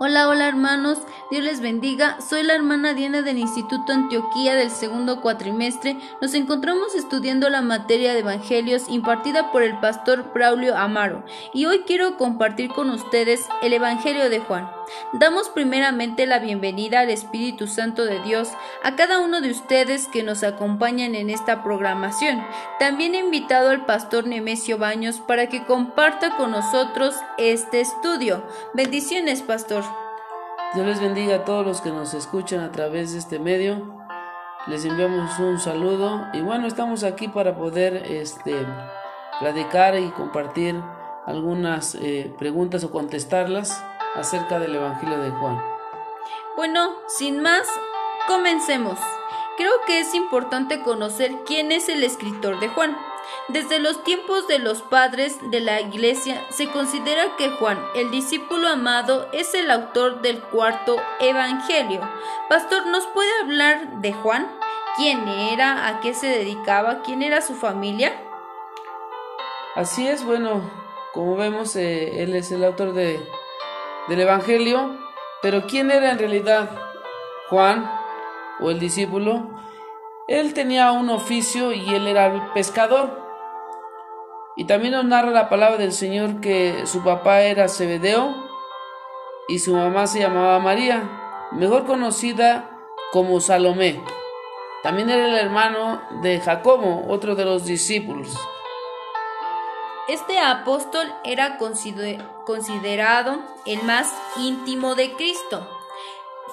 Hola, hola hermanos, Dios les bendiga. Soy la hermana Diana del Instituto Antioquía del segundo cuatrimestre. Nos encontramos estudiando la materia de Evangelios impartida por el pastor Braulio Amaro y hoy quiero compartir con ustedes el Evangelio de Juan. Damos primeramente la bienvenida al Espíritu Santo de Dios a cada uno de ustedes que nos acompañan en esta programación. También he invitado al pastor Nemesio Baños para que comparta con nosotros este estudio. Bendiciones, pastor. Dios les bendiga a todos los que nos escuchan a través de este medio. Les enviamos un saludo y bueno, estamos aquí para poder este, platicar y compartir algunas eh, preguntas o contestarlas acerca del Evangelio de Juan. Bueno, sin más, comencemos. Creo que es importante conocer quién es el escritor de Juan. Desde los tiempos de los padres de la Iglesia se considera que Juan, el discípulo amado, es el autor del cuarto Evangelio. Pastor, ¿nos puede hablar de Juan? ¿Quién era? ¿A qué se dedicaba? ¿Quién era su familia? Así es, bueno, como vemos, eh, él es el autor de, del Evangelio, pero ¿quién era en realidad Juan o el discípulo? Él tenía un oficio y él era pescador. Y también nos narra la palabra del Señor que su papá era Zebedeo y su mamá se llamaba María, mejor conocida como Salomé. También era el hermano de Jacobo, otro de los discípulos. Este apóstol era considerado el más íntimo de Cristo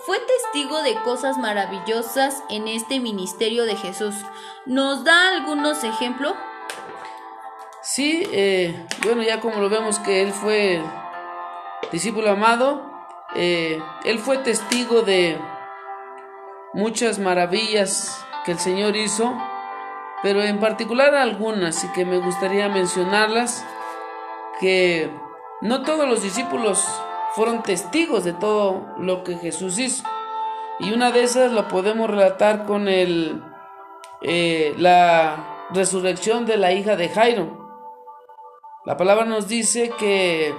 fue testigo de cosas maravillosas en este ministerio de Jesús. ¿Nos da algunos ejemplos? Sí, eh, bueno, ya como lo vemos que él fue discípulo amado, eh, él fue testigo de muchas maravillas que el Señor hizo, pero en particular algunas y que me gustaría mencionarlas, que no todos los discípulos fueron testigos de todo lo que Jesús hizo. Y una de esas lo podemos relatar con el, eh, la resurrección de la hija de Jairo. La palabra nos dice que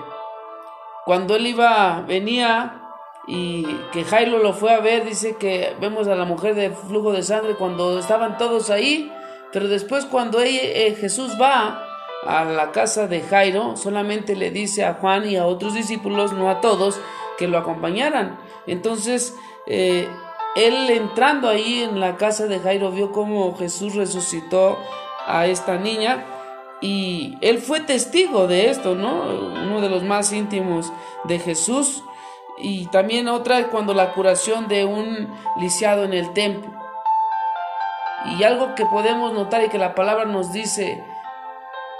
cuando él iba, venía y que Jairo lo fue a ver, dice que vemos a la mujer de flujo de sangre cuando estaban todos ahí, pero después cuando eh, Jesús va a la casa de Jairo, solamente le dice a Juan y a otros discípulos, no a todos, que lo acompañaran. Entonces, eh, él entrando ahí en la casa de Jairo vio cómo Jesús resucitó a esta niña y él fue testigo de esto, ¿no? Uno de los más íntimos de Jesús. Y también otra cuando la curación de un lisiado en el templo. Y algo que podemos notar y que la palabra nos dice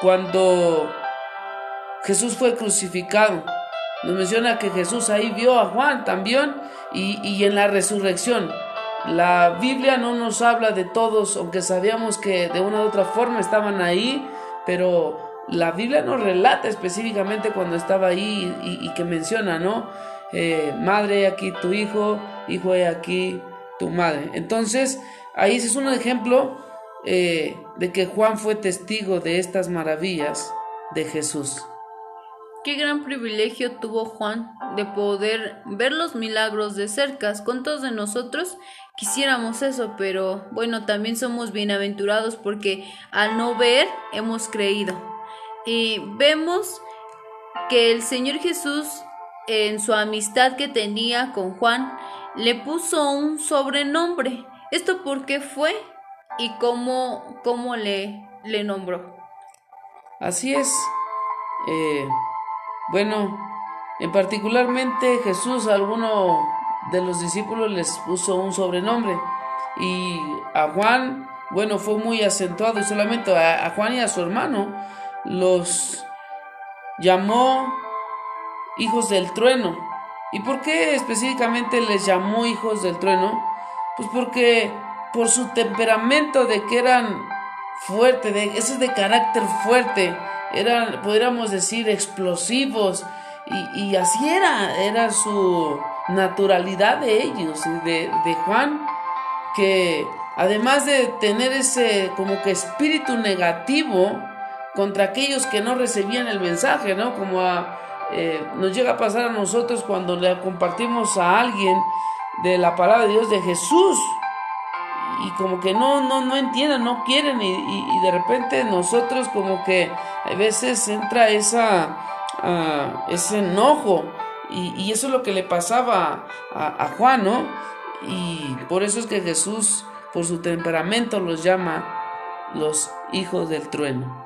cuando Jesús fue crucificado. Nos menciona que Jesús ahí vio a Juan también y, en la resurrección. La Biblia no nos habla de todos, aunque sabíamos que de una u otra forma estaban ahí, pero la Biblia nos relata específicamente cuando estaba ahí y, que menciona, ¿no? Eh, madre, aquí tu hijo, hijo, aquí tu madre. Entonces, ahí es un ejemplo eh, de que Juan fue testigo de estas maravillas de Jesús. Qué gran privilegio tuvo Juan de poder ver los milagros de cerca. ¿Cuántos de nosotros quisiéramos eso? Pero bueno, también somos bienaventurados porque al no ver hemos creído. Y vemos que el Señor Jesús en su amistad que tenía con Juan le puso un sobrenombre. ¿Esto por qué fue? y cómo, cómo le, le nombró. Así es. Eh, bueno, en particularmente Jesús a alguno de los discípulos les puso un sobrenombre y a Juan, bueno, fue muy acentuado y solamente a, a Juan y a su hermano los llamó hijos del trueno. ¿Y por qué específicamente les llamó hijos del trueno? Pues porque por su temperamento de que eran fuertes, de, es de carácter fuerte, eran, podríamos decir, explosivos, y, así era, era su naturalidad de ellos, de, de Juan, que además de tener ese como que espíritu negativo contra aquellos que no recibían el mensaje, ¿no? Como eh, nos llega a pasar a nosotros cuando le compartimos a alguien de la palabra de Dios de Jesús y como que no, no, no entienden, no quieren y, de repente nosotros como que a veces entra esa, ah, ese enojo y, eso es lo que le pasaba a, a Juan, ¿no? Y por eso es que Jesús, por su temperamento, los llama los hijos del trueno.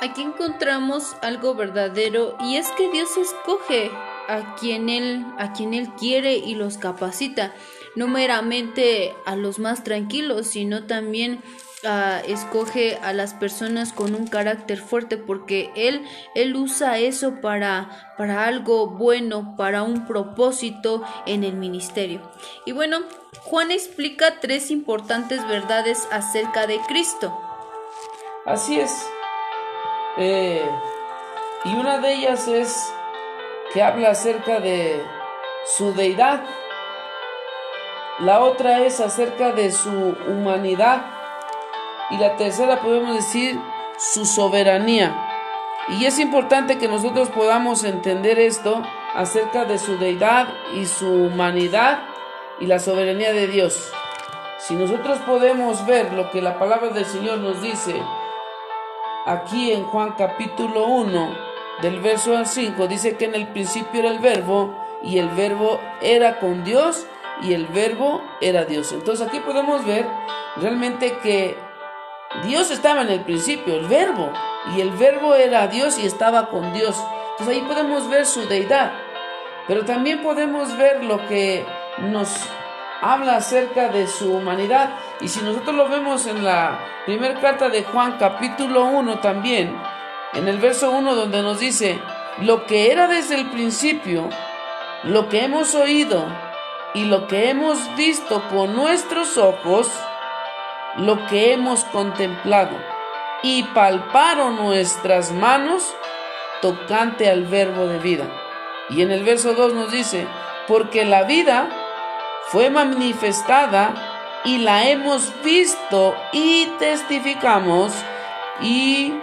Aquí encontramos algo verdadero y es que Dios escoge a quien él a quien él quiere y los capacita, no meramente a los más tranquilos, sino también uh, escoge a las personas con un carácter fuerte porque él él usa eso para para algo bueno, para un propósito en el ministerio. Y bueno, Juan explica tres importantes verdades acerca de Cristo. Así es. Eh, y una de ellas es que habla acerca de su deidad. La otra es acerca de su humanidad. Y la tercera podemos decir su soberanía. Y es importante que nosotros podamos entender esto acerca de su deidad y su humanidad y la soberanía de Dios. Si nosotros podemos ver lo que la palabra del Señor nos dice aquí en Juan capítulo 1, del verso al 5, dice que en el principio era el verbo y el verbo era con Dios y el verbo era Dios. Entonces aquí podemos ver realmente que Dios estaba en el principio, el verbo, y el verbo era Dios y estaba con Dios. Entonces ahí podemos ver su deidad, pero también podemos ver lo que nos habla acerca de su humanidad. Y si nosotros lo vemos en la primera carta de Juan capítulo 1 también, en el verso 1 donde nos dice, lo que era desde el principio, lo que hemos oído y lo que hemos visto con nuestros ojos, lo que hemos contemplado y palparon nuestras manos tocante al verbo de vida. Y en el verso 2 nos dice, porque la vida fue manifestada y la hemos visto y testificamos y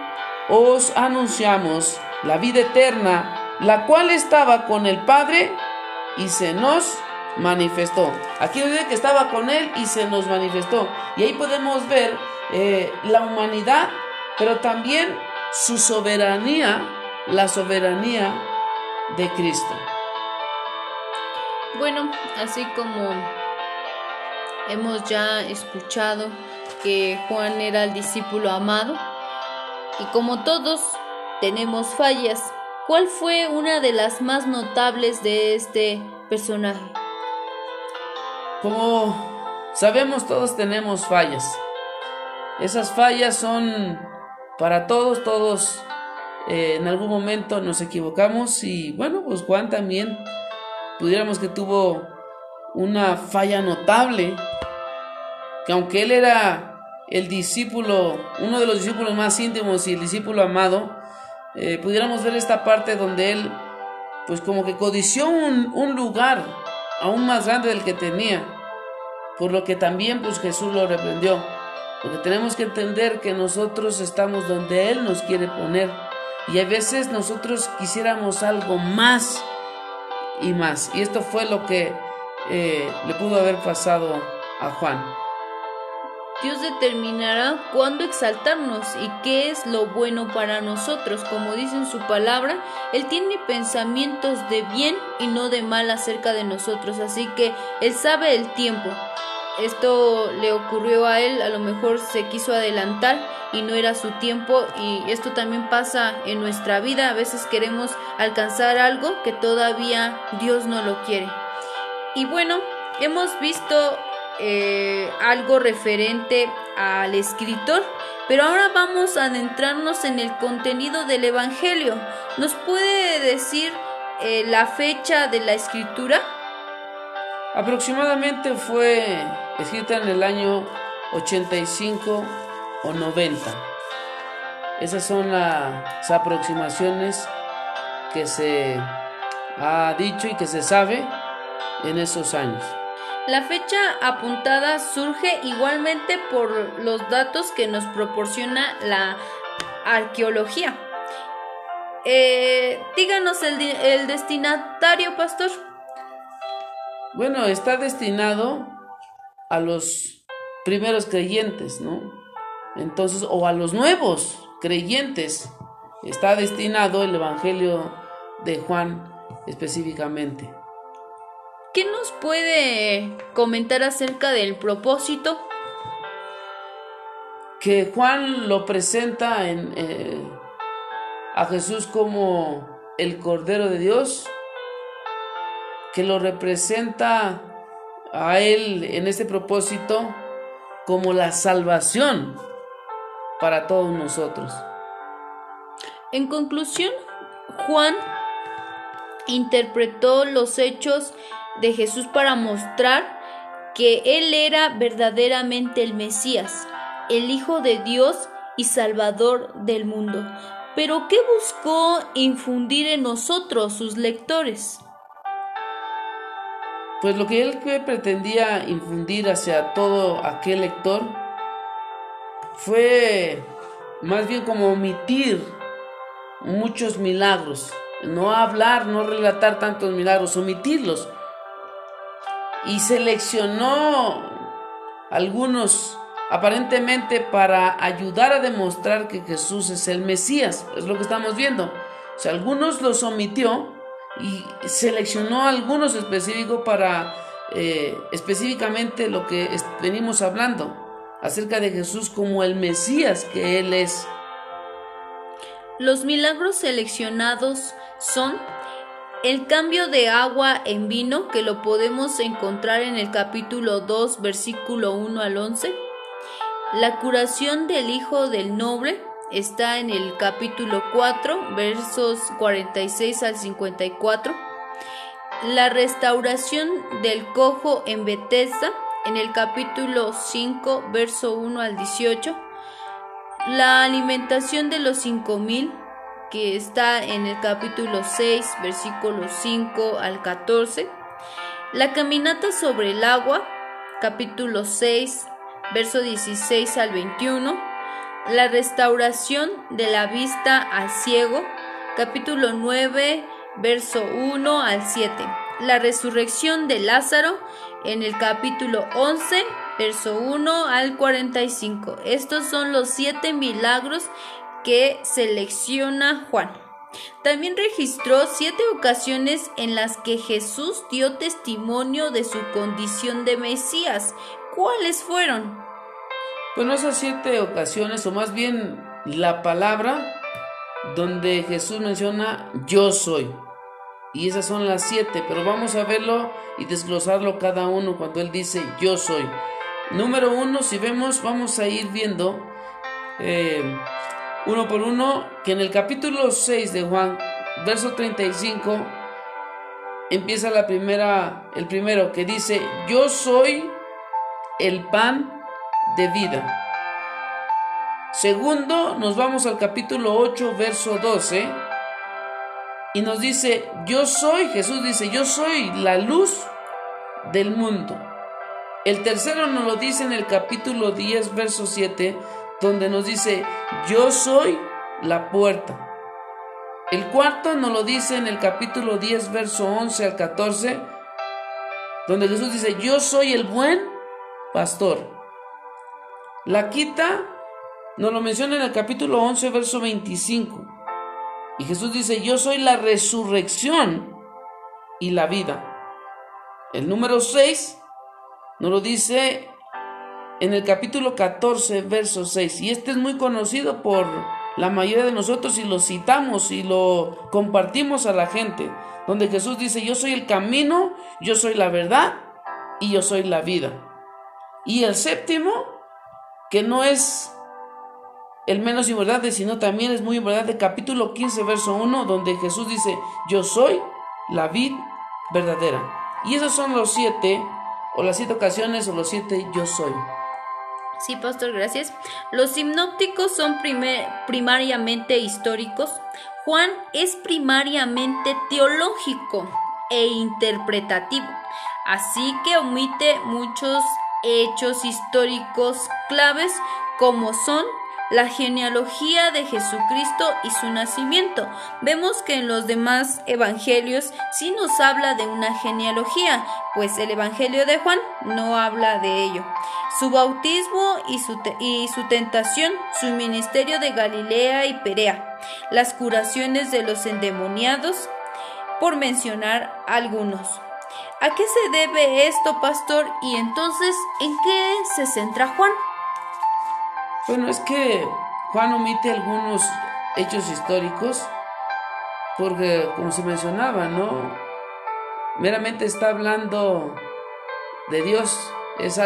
os anunciamos la vida eterna, la cual estaba con el Padre y se nos manifestó. Aquí dice que estaba con Él y se nos manifestó. Y ahí podemos ver eh, la humanidad, pero también su soberanía, la soberanía de Cristo. Bueno, así como hemos ya escuchado que Juan era el discípulo amado y como todos tenemos fallas, ¿cuál fue una de las más notables de este personaje? Como sabemos todos tenemos fallas. Esas fallas son para todos, todos eh, en algún momento nos equivocamos y bueno, pues Juan también pudiéramos que tuvo una falla notable, que aunque él era el discípulo, uno de los discípulos más íntimos y el discípulo amado, eh, pudiéramos ver esta parte donde él, pues como que codició un, lugar aún más grande del que tenía, por lo que también pues Jesús lo reprendió, porque tenemos que entender que nosotros estamos donde Él nos quiere poner, y a veces nosotros quisiéramos algo más, y más. Y esto fue lo que eh, le pudo haber pasado a Juan. Dios determinará cuándo exaltarnos y qué es lo bueno para nosotros. Como dice en su palabra, Él tiene pensamientos de bien y no de mal acerca de nosotros. Así que Él sabe el tiempo. Esto le ocurrió a Él, a lo mejor se quiso adelantar y no era su tiempo y esto también pasa en nuestra vida. A veces queremos alcanzar algo que todavía Dios no lo quiere. Y bueno, hemos visto eh, algo referente al escritor, pero ahora vamos a adentrarnos en el contenido del Evangelio. ¿Nos puede decir eh, la fecha de la escritura? Aproximadamente fue escrita en el año 85 o 90. Esas son las aproximaciones que se ha dicho y que se sabe en esos años. La fecha apuntada surge igualmente por los datos que nos proporciona la arqueología. Eh, díganos el, el destinatario, pastor. Bueno, está destinado a los primeros creyentes, ¿no? Entonces, o a los nuevos creyentes, está destinado el Evangelio de Juan específicamente. ¿Qué nos puede comentar acerca del propósito? Que Juan lo presenta en, eh, a Jesús como el Cordero de Dios, que lo representa a Él en este propósito como la salvación para todos nosotros. En conclusión, Juan interpretó los hechos de Jesús para mostrar que Él era verdaderamente el Mesías, el Hijo de Dios y Salvador del mundo. Pero ¿qué buscó infundir en nosotros, sus lectores? Pues lo que él pretendía infundir hacia todo aquel lector fue más bien como omitir muchos milagros, no hablar, no relatar tantos milagros, omitirlos. Y seleccionó algunos aparentemente para ayudar a demostrar que Jesús es el Mesías, es lo que estamos viendo. O sea, algunos los omitió y seleccionó algunos específicos para eh, específicamente lo que venimos hablando acerca de Jesús como el Mesías que Él es. Los milagros seleccionados son el cambio de agua en vino, que lo podemos encontrar en el capítulo 2, versículo 1 al 11. La curación del hijo del noble, está en el capítulo 4, versos 46 al 54. La restauración del cojo en Bethesda, en el capítulo 5, verso 1 al 18. La alimentación de los 5000, que está en el capítulo 6, versículos 5 al 14. La caminata sobre el agua, capítulo 6, verso 16 al 21 la restauración de la vista al ciego, capítulo 9, verso 1 al 7. La resurrección de Lázaro en el capítulo 11, verso 1 al 45. Estos son los siete milagros que selecciona Juan. También registró siete ocasiones en las que Jesús dio testimonio de su condición de Mesías. ¿Cuáles fueron? Bueno, esas siete ocasiones, o más bien la palabra donde Jesús menciona yo soy. Y esas son las siete, pero vamos a verlo y desglosarlo cada uno cuando Él dice yo soy. Número uno, si vemos, vamos a ir viendo eh, uno por uno que en el capítulo 6 de Juan, verso 35, empieza la primera, el primero que dice, yo soy el pan de vida. Segundo, nos vamos al capítulo 8, verso 12, y nos dice, yo soy, Jesús dice, yo soy la luz del mundo. El tercero nos lo dice en el capítulo 10, verso 7, donde nos dice, yo soy la puerta. El cuarto nos lo dice en el capítulo 10, verso 11 al 14, donde Jesús dice, yo soy el buen pastor. La quita nos lo menciona en el capítulo 11, verso 25. Y Jesús dice, yo soy la resurrección y la vida. El número 6 nos lo dice en el capítulo 14, verso 6. Y este es muy conocido por la mayoría de nosotros y lo citamos y lo compartimos a la gente. Donde Jesús dice, yo soy el camino, yo soy la verdad y yo soy la vida. Y el séptimo que no es el menos importante, sino también es muy importante, capítulo 15, verso 1, donde Jesús dice, yo soy la vid verdadera. Y esos son los siete, o las siete ocasiones, o los siete yo soy. Sí, pastor, gracias. Los sinópticos son primariamente históricos. Juan es primariamente teológico e interpretativo, así que omite muchos hechos históricos claves como son la genealogía de Jesucristo y su nacimiento. Vemos que en los demás evangelios sí nos habla de una genealogía, pues el evangelio de Juan no habla de ello. Su bautismo y su, y su tentación, su ministerio de Galilea y Perea, las curaciones de los endemoniados, por mencionar algunos. ¿A qué se debe esto, pastor? Y entonces, ¿en qué se centra Juan? Bueno, es que Juan omite algunos hechos históricos porque, como se mencionaba, ¿no? Meramente está hablando de Dios, es,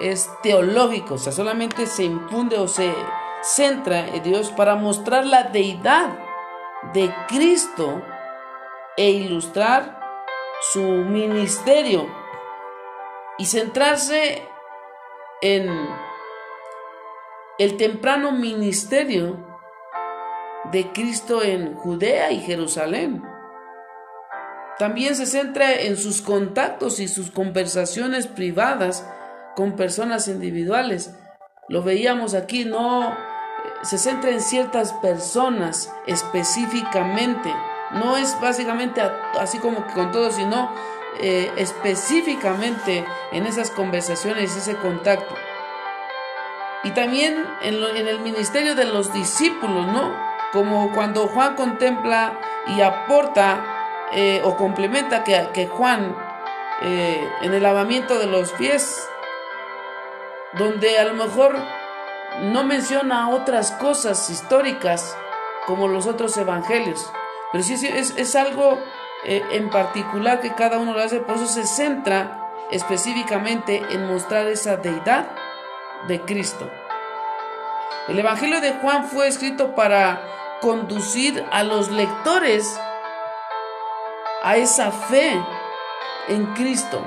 es teológico, o sea, solamente se infunde o se centra en Dios para mostrar la deidad de Cristo e ilustrar su ministerio y centrarse en el temprano ministerio de Cristo en Judea y Jerusalén. También se centra en sus contactos y sus conversaciones privadas con personas individuales. Lo veíamos aquí, no se centra en ciertas personas específicamente no es básicamente así como que con todo, sino eh, específicamente en esas conversaciones, ese contacto. Y también en, el ministerio de los discípulos, ¿no? Como cuando Juan contempla y aporta eh, o complementa que, Juan eh, en el lavamiento de los pies, donde a lo mejor no menciona otras cosas históricas como los otros evangelios, pero sí, es, algo eh, en particular que cada uno lo hace, por eso se centra específicamente en mostrar esa deidad de Cristo. El Evangelio de Juan fue escrito para conducir a los lectores a esa fe en Cristo.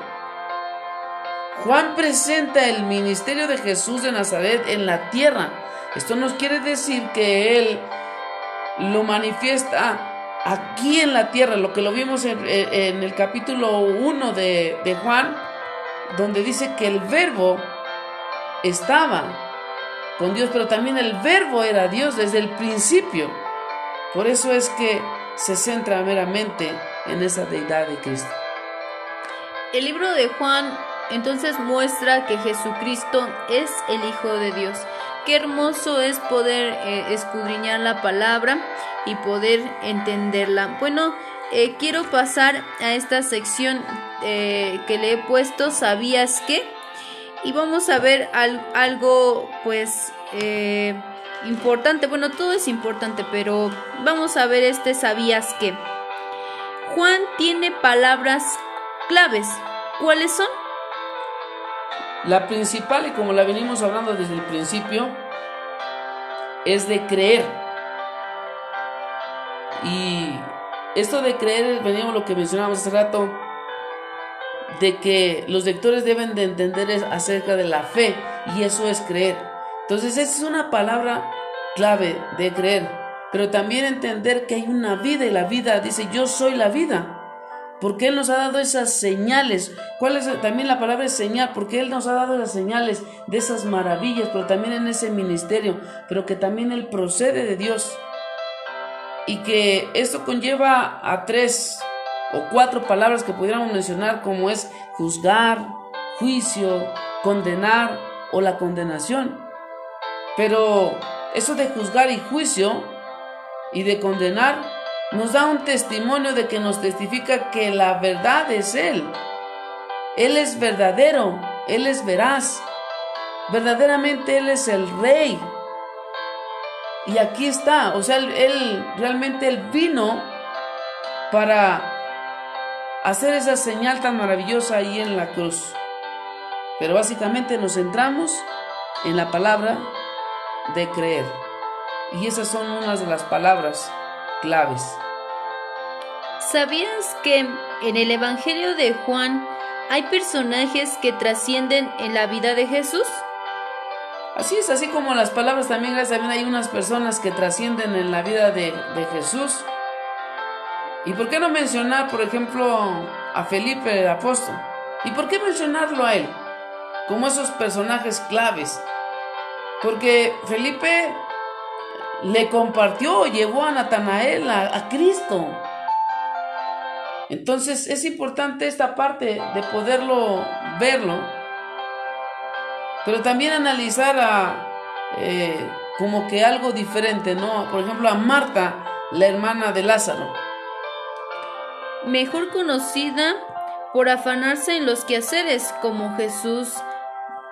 Juan presenta el ministerio de Jesús de Nazaret en la tierra. Esto nos quiere decir que Él lo manifiesta aquí en la tierra, lo que lo vimos en, el capítulo 1 de, de Juan, donde dice que el verbo estaba con Dios, pero también el verbo era Dios desde el principio. Por eso es que se centra meramente en esa deidad de Cristo. El libro de Juan entonces muestra que Jesucristo es el Hijo de Dios. Qué hermoso es poder eh, escudriñar la palabra y poder entenderla. Bueno, eh, quiero pasar a esta sección eh, que le he puesto, ¿sabías qué? Y vamos a ver algo pues importante. Bueno, todo es importante, pero vamos a ver este ¿sabías qué? Juan tiene palabras claves. ¿Cuáles son? La principal, y como la venimos hablando desde el principio, es de creer. Y esto de creer, venimos lo que mencionábamos hace rato, de que los lectores deben de entender acerca de la fe, y eso es creer. Entonces, esa es una palabra clave de creer, pero también entender que hay una vida y la vida dice, yo soy la vida porque Él nos ha dado esas señales. ¿Cuál es también la palabra es señal? Porque Él nos ha dado las señales de esas maravillas, pero también en ese ministerio, pero que también Él procede de Dios. Y que esto conlleva a tres o cuatro palabras que pudiéramos mencionar, como es juzgar, juicio, condenar o la condenación. Pero eso de juzgar y juicio y de condenar nos da un testimonio de que nos testifica que la verdad es Él. Él es verdadero, Él es veraz. Verdaderamente Él es el rey. Y aquí está, o sea, Él, realmente Él vino para hacer esa señal tan maravillosa ahí en la cruz. Pero básicamente nos centramos en la palabra de creer. Y esas son unas de las palabras claves. ¿Sabías que en el Evangelio de Juan hay personajes que trascienden en la vida de Jesús? Así es, así como las palabras también, también hay unas personas que trascienden en la vida de, de Jesús. ¿Y por qué no mencionar, por ejemplo, a Felipe el apóstol? ¿Y por qué mencionarlo a él? Como esos personajes claves. Porque Felipe le compartió, llevó a Natanael a, Cristo. Entonces es importante esta parte de poderlo verlo, pero también analizar a, eh, como que algo diferente, ¿no? Por ejemplo, a Marta, la hermana de Lázaro. Mejor conocida por afanarse en los quehaceres, como Jesús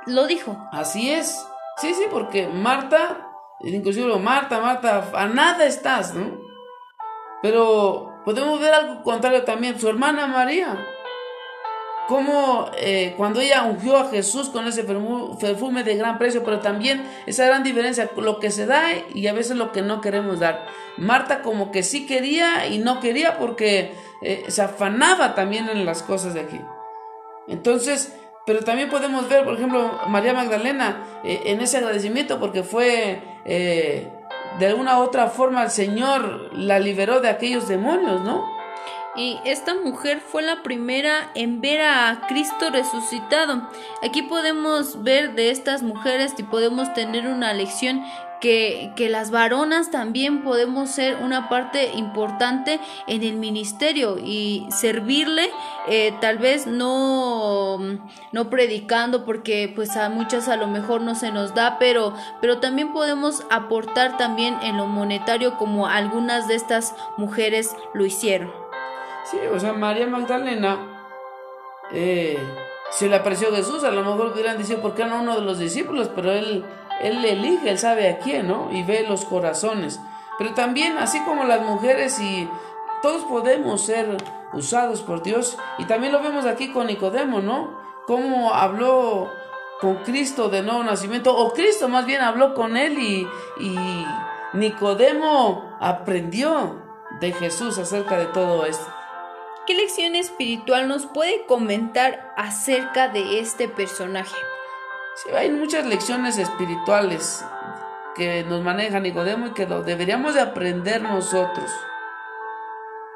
lo dijo. Así es. Sí, sí, porque Marta, inclusive Marta, Marta, a nada estás, ¿no? Pero podemos ver algo contrario también, su hermana María. Como eh, cuando ella ungió a Jesús con ese perfume de gran precio, pero también esa gran diferencia, lo que se da y a veces lo que no queremos dar. Marta como que sí quería y no quería porque eh, se afanaba también en las cosas de aquí. Entonces, pero también podemos ver, por ejemplo, María Magdalena eh, en ese agradecimiento porque fue, de alguna u otra forma, el Señor la liberó de aquellos demonios, ¿no? Y esta mujer fue la primera en ver a Cristo resucitado. Aquí podemos ver de estas mujeres y podemos tener una lección que, las varonas también podemos ser una parte importante en el ministerio y servirle, eh, tal vez no, no predicando porque pues a muchas a lo mejor no se nos da, pero, pero también podemos aportar también en lo monetario como algunas de estas mujeres lo hicieron. Sí, o sea, María Magdalena eh, se le apareció Jesús, a lo mejor hubieran dicho, ¿por qué no uno de los discípulos? Pero él él elige, Él sabe a quién, ¿no? Y ve los corazones. Pero también, así como las mujeres y todos podemos ser usados por Dios. Y también lo vemos aquí con Nicodemo, ¿no? Cómo habló con Cristo de nuevo nacimiento, o Cristo más bien habló con él y, y Nicodemo aprendió de Jesús acerca de todo esto. ¿Qué lección espiritual nos puede comentar acerca de este personaje? Sí, hay muchas lecciones espirituales que nos maneja Nicodemo y que deberíamos de aprender nosotros.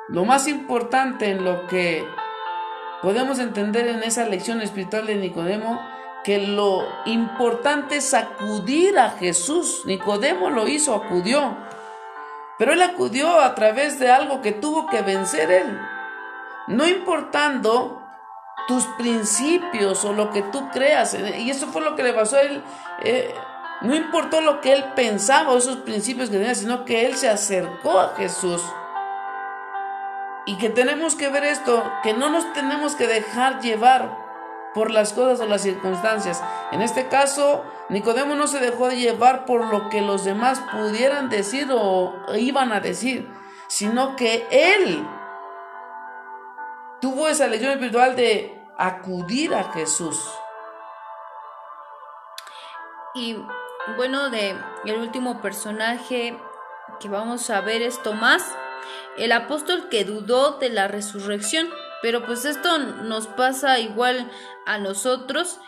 Lo más importante en lo que podemos entender en esa lección espiritual de Nicodemo, que lo importante es acudir a Jesús. Nicodemo lo hizo, acudió. Pero él acudió a través de algo que tuvo que vencer él. No importando tus principios o lo que tú creas. Y eso fue lo que le pasó a él. Eh, no importó lo que él pensaba o esos principios que tenía, sino que él se acercó a Jesús. Y que tenemos que ver esto, que no nos tenemos que dejar llevar por las cosas o las circunstancias. En este caso, Nicodemo no se dejó de llevar por lo que los demás pudieran decir o iban a decir, sino que él tuvo esa lección espiritual de acudir a Jesús. Y bueno, de el último personaje que vamos a ver es Tomás, el apóstol que dudó de la resurrección. Pero pues esto nos pasa igual a nosotros,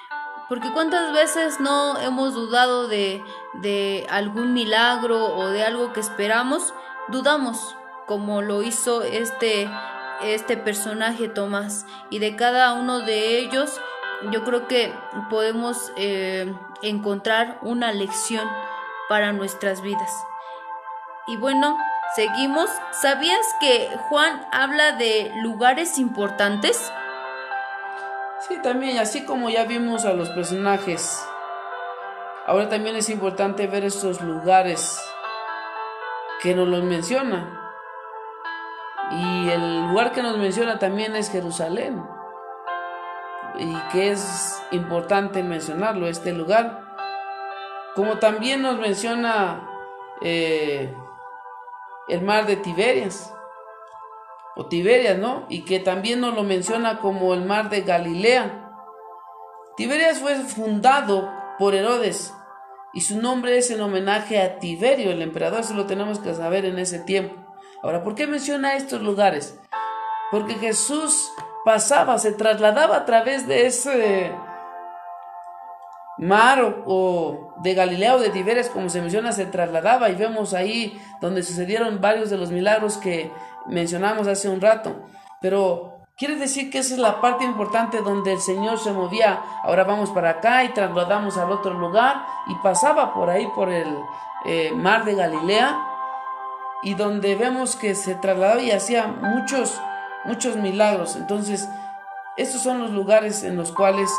porque cuántas veces no hemos dudado de, de algún milagro o de algo que esperamos, dudamos, como lo hizo este este personaje Tomás y de cada uno de ellos yo creo que podemos eh, encontrar una lección para nuestras vidas. Y bueno, seguimos. ¿Sabías que Juan habla de lugares importantes? Sí, también, así como ya vimos a los personajes, ahora también es importante ver estos lugares que nos los mencionan. Y el lugar que nos menciona también es Jerusalén. Y que es importante mencionarlo, este lugar. Como también nos menciona eh, el mar de Tiberias. O Tiberias, ¿no? Y que también nos lo menciona como el mar de Galilea. Tiberias fue fundado por Herodes y su nombre es en homenaje a Tiberio, el emperador, eso lo tenemos que saber en ese tiempo. Ahora, ¿por qué menciona estos lugares? Porque Jesús pasaba, se trasladaba a través de ese mar o, de Galilea o de Tiberias, como se menciona, se trasladaba y vemos ahí donde sucedieron varios de los milagros que mencionamos hace un rato. Pero quiere decir que esa es la parte importante donde el Señor se movía. Ahora vamos para acá y trasladamos al otro lugar y pasaba por ahí, por el, eh, mar de Galilea y donde vemos que se trasladaba y hacía muchos, muchos milagros. Entonces, estos son los lugares en los cuales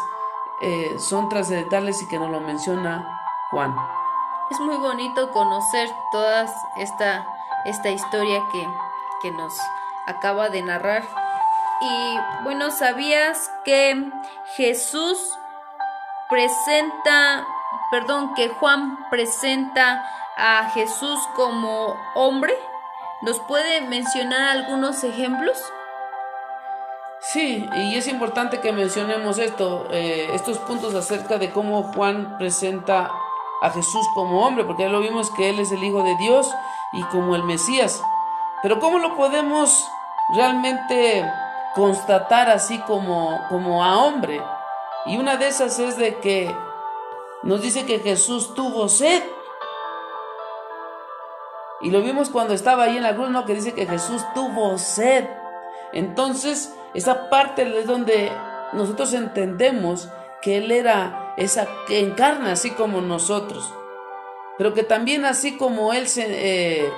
eh, son trascendentales y que nos lo menciona Juan. Es muy bonito conocer toda esta, esta historia que, que nos acaba de narrar. Y bueno, ¿sabías que Jesús presenta, perdón, que Juan presenta a Jesús como hombre? ¿Nos puede mencionar algunos ejemplos? Sí, y es importante que mencionemos esto, eh, estos puntos acerca de cómo Juan presenta a Jesús como hombre, porque ya lo vimos que Él es el Hijo de Dios y como el Mesías. Pero ¿cómo lo podemos realmente constatar así como, como a hombre? Y una de esas es de que nos dice que Jesús tuvo sed. Y lo vimos cuando estaba ahí en la cruz, ¿no? Que dice que Jesús tuvo sed. Entonces, esa parte es donde nosotros entendemos que Él era esa encarna así como nosotros, pero que también así como Él se, eh,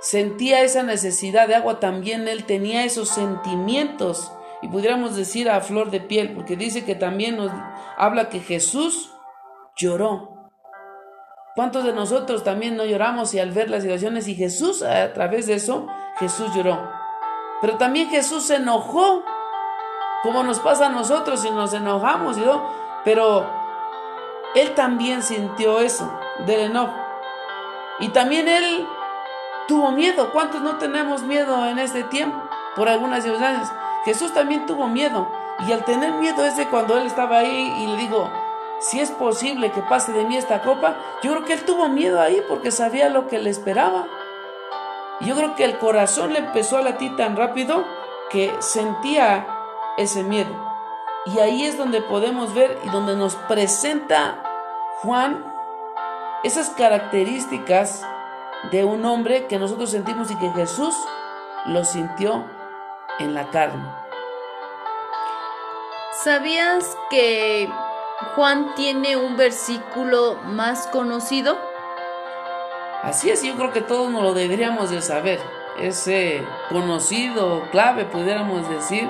sentía esa necesidad de agua, también Él tenía esos sentimientos y pudiéramos decir a flor de piel, porque dice que también nos habla que Jesús lloró. ¿Cuántos de nosotros también no lloramos y al ver las situaciones y Jesús a través de eso, Jesús lloró? Pero también Jesús se enojó, como nos pasa a nosotros si nos enojamos, y pero Él también sintió eso del enojo. Y también Él tuvo miedo. ¿Cuántos no tenemos miedo en este tiempo por algunas circunstancias? Jesús también tuvo miedo. Y al tener miedo es de cuando Él estaba ahí y le digo, si es posible que pase de mí esta copa, yo creo que Él tuvo miedo ahí porque sabía lo que le esperaba. Yo creo que el corazón le empezó a latir tan rápido que sentía ese miedo. Y ahí es donde podemos ver y donde nos presenta Juan esas características de un hombre que nosotros sentimos y que Jesús lo sintió en la carne. ¿Sabías que Juan tiene un versículo más conocido? Así es, yo creo que todos nos lo deberíamos de saber. Ese conocido, clave, pudiéramos decir,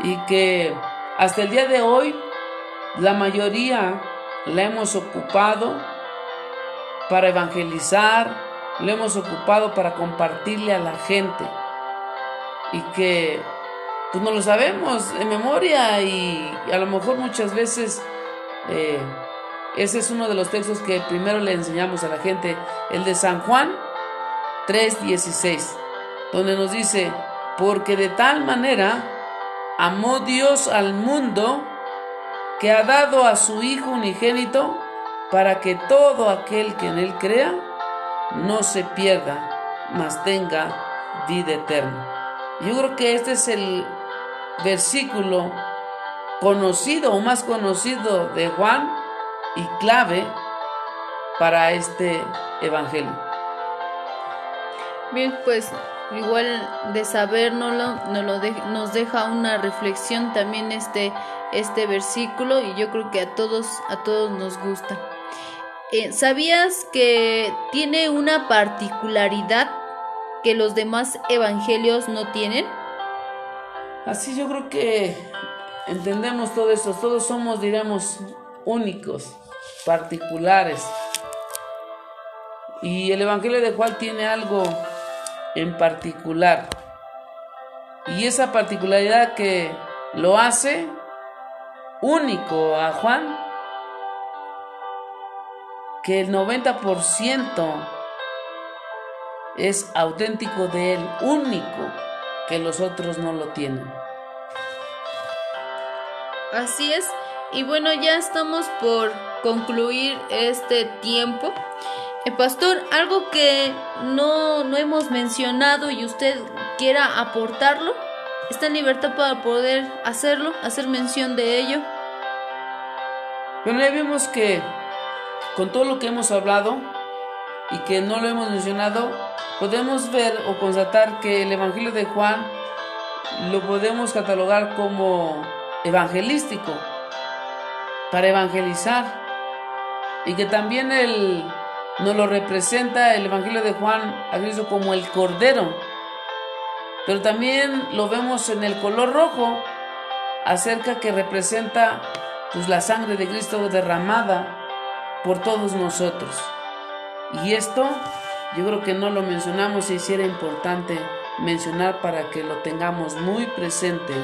y que hasta el día de hoy la mayoría la hemos ocupado para evangelizar, lo hemos ocupado para compartirle a la gente y que pues no lo sabemos en memoria y a lo mejor muchas veces eh, ese es uno de los textos que primero le enseñamos a la gente, el de San Juan 3:16, donde nos dice, porque de tal manera amó Dios al mundo que ha dado a su Hijo unigénito para que todo aquel que en él crea no se pierda, mas tenga vida eterna. Yo creo que este es el versículo conocido o más conocido de Juan y clave para este evangelio. Bien, pues igual de sabernoslo nos, lo nos deja una reflexión también este, este versículo y yo creo que a todos, a todos nos gusta. Eh, ¿Sabías que tiene una particularidad que los demás evangelios no tienen? Así yo creo que entendemos todo eso, todos somos, diremos, únicos particulares. Y el Evangelio de Juan tiene algo en particular. Y esa particularidad que lo hace único a Juan, que el 90% es auténtico de él, único, que los otros no lo tienen. Así es. Y bueno, ya estamos por concluir este tiempo. El pastor, algo que no, no hemos mencionado y usted quiera aportarlo, está en libertad para poder hacerlo, hacer mención de ello. Bueno, ya vimos que con todo lo que hemos hablado y que no lo hemos mencionado, podemos ver o constatar que el Evangelio de Juan lo podemos catalogar como evangelístico, para evangelizar y que también el nos lo representa el Evangelio de Juan a Cristo como el Cordero. Pero también lo vemos en el color rojo, acerca que representa pues, la sangre de Cristo derramada por todos nosotros. Y esto yo creo que no lo mencionamos y si era importante mencionar para que lo tengamos muy presente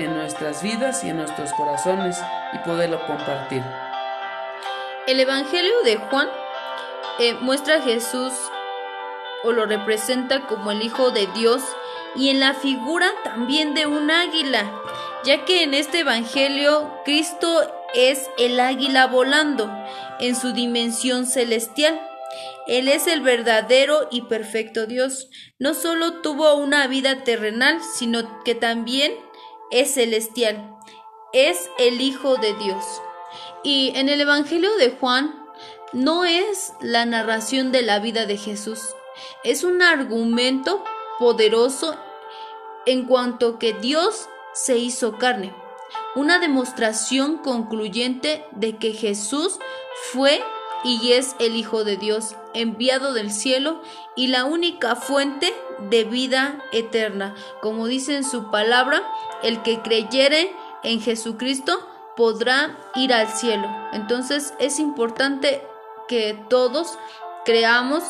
en nuestras vidas y en nuestros corazones y poderlo compartir. El Evangelio de Juan eh, muestra a Jesús o lo representa como el Hijo de Dios y en la figura también de un águila, ya que en este Evangelio Cristo es el águila volando en su dimensión celestial. Él es el verdadero y perfecto Dios. No solo tuvo una vida terrenal, sino que también es celestial. Es el Hijo de Dios. Y en el Evangelio de Juan no es la narración de la vida de Jesús, es un argumento poderoso en cuanto que Dios se hizo carne, una demostración concluyente de que Jesús fue y es el Hijo de Dios, enviado del cielo y la única fuente de vida eterna. Como dice en su palabra, el que creyere en Jesucristo podrá ir al cielo. Entonces es importante que todos creamos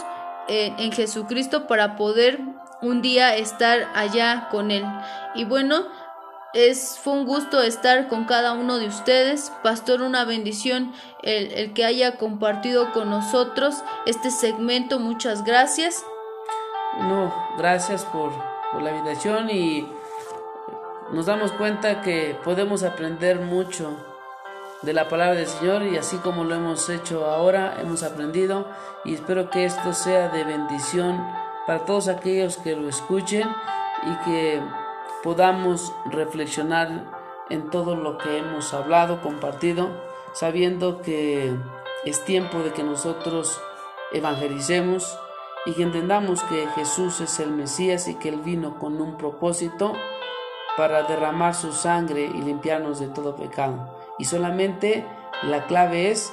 en Jesucristo para poder un día estar allá con Él. Y bueno, es, fue un gusto estar con cada uno de ustedes. Pastor, una bendición el, el que haya compartido con nosotros este segmento. Muchas gracias. No, gracias por, la invitación y nos damos cuenta que podemos aprender mucho de la palabra del Señor y así como lo hemos hecho ahora, hemos aprendido y espero que esto sea de bendición para todos aquellos que lo escuchen y que podamos reflexionar en todo lo que hemos hablado, compartido, sabiendo que es tiempo de que nosotros evangelicemos y que entendamos que Jesús es el Mesías y que Él vino con un propósito para derramar su sangre y limpiarnos de todo pecado y solamente la clave es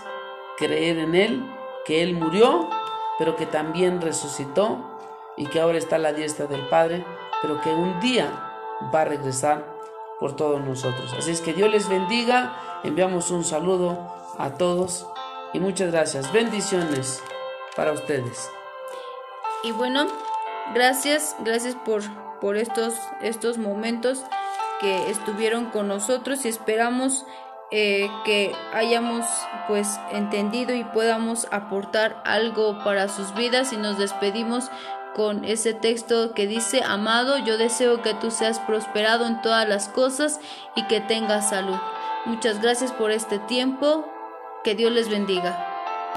creer en Él, que Él murió, pero que también resucitó y que ahora está a la diestra del Padre, pero que un día va a regresar por todos nosotros. Así es que Dios les bendiga, enviamos un saludo a todos y muchas gracias. Bendiciones para ustedes. Y bueno, gracias, gracias por, por estos, estos momentos que estuvieron con nosotros y esperamos eh, que hayamos pues entendido y podamos aportar algo para sus vidas y nos despedimos con ese texto que dice, amado, yo deseo que tú seas prosperado en todas las cosas y que tengas salud. Muchas gracias por este tiempo, que Dios les bendiga.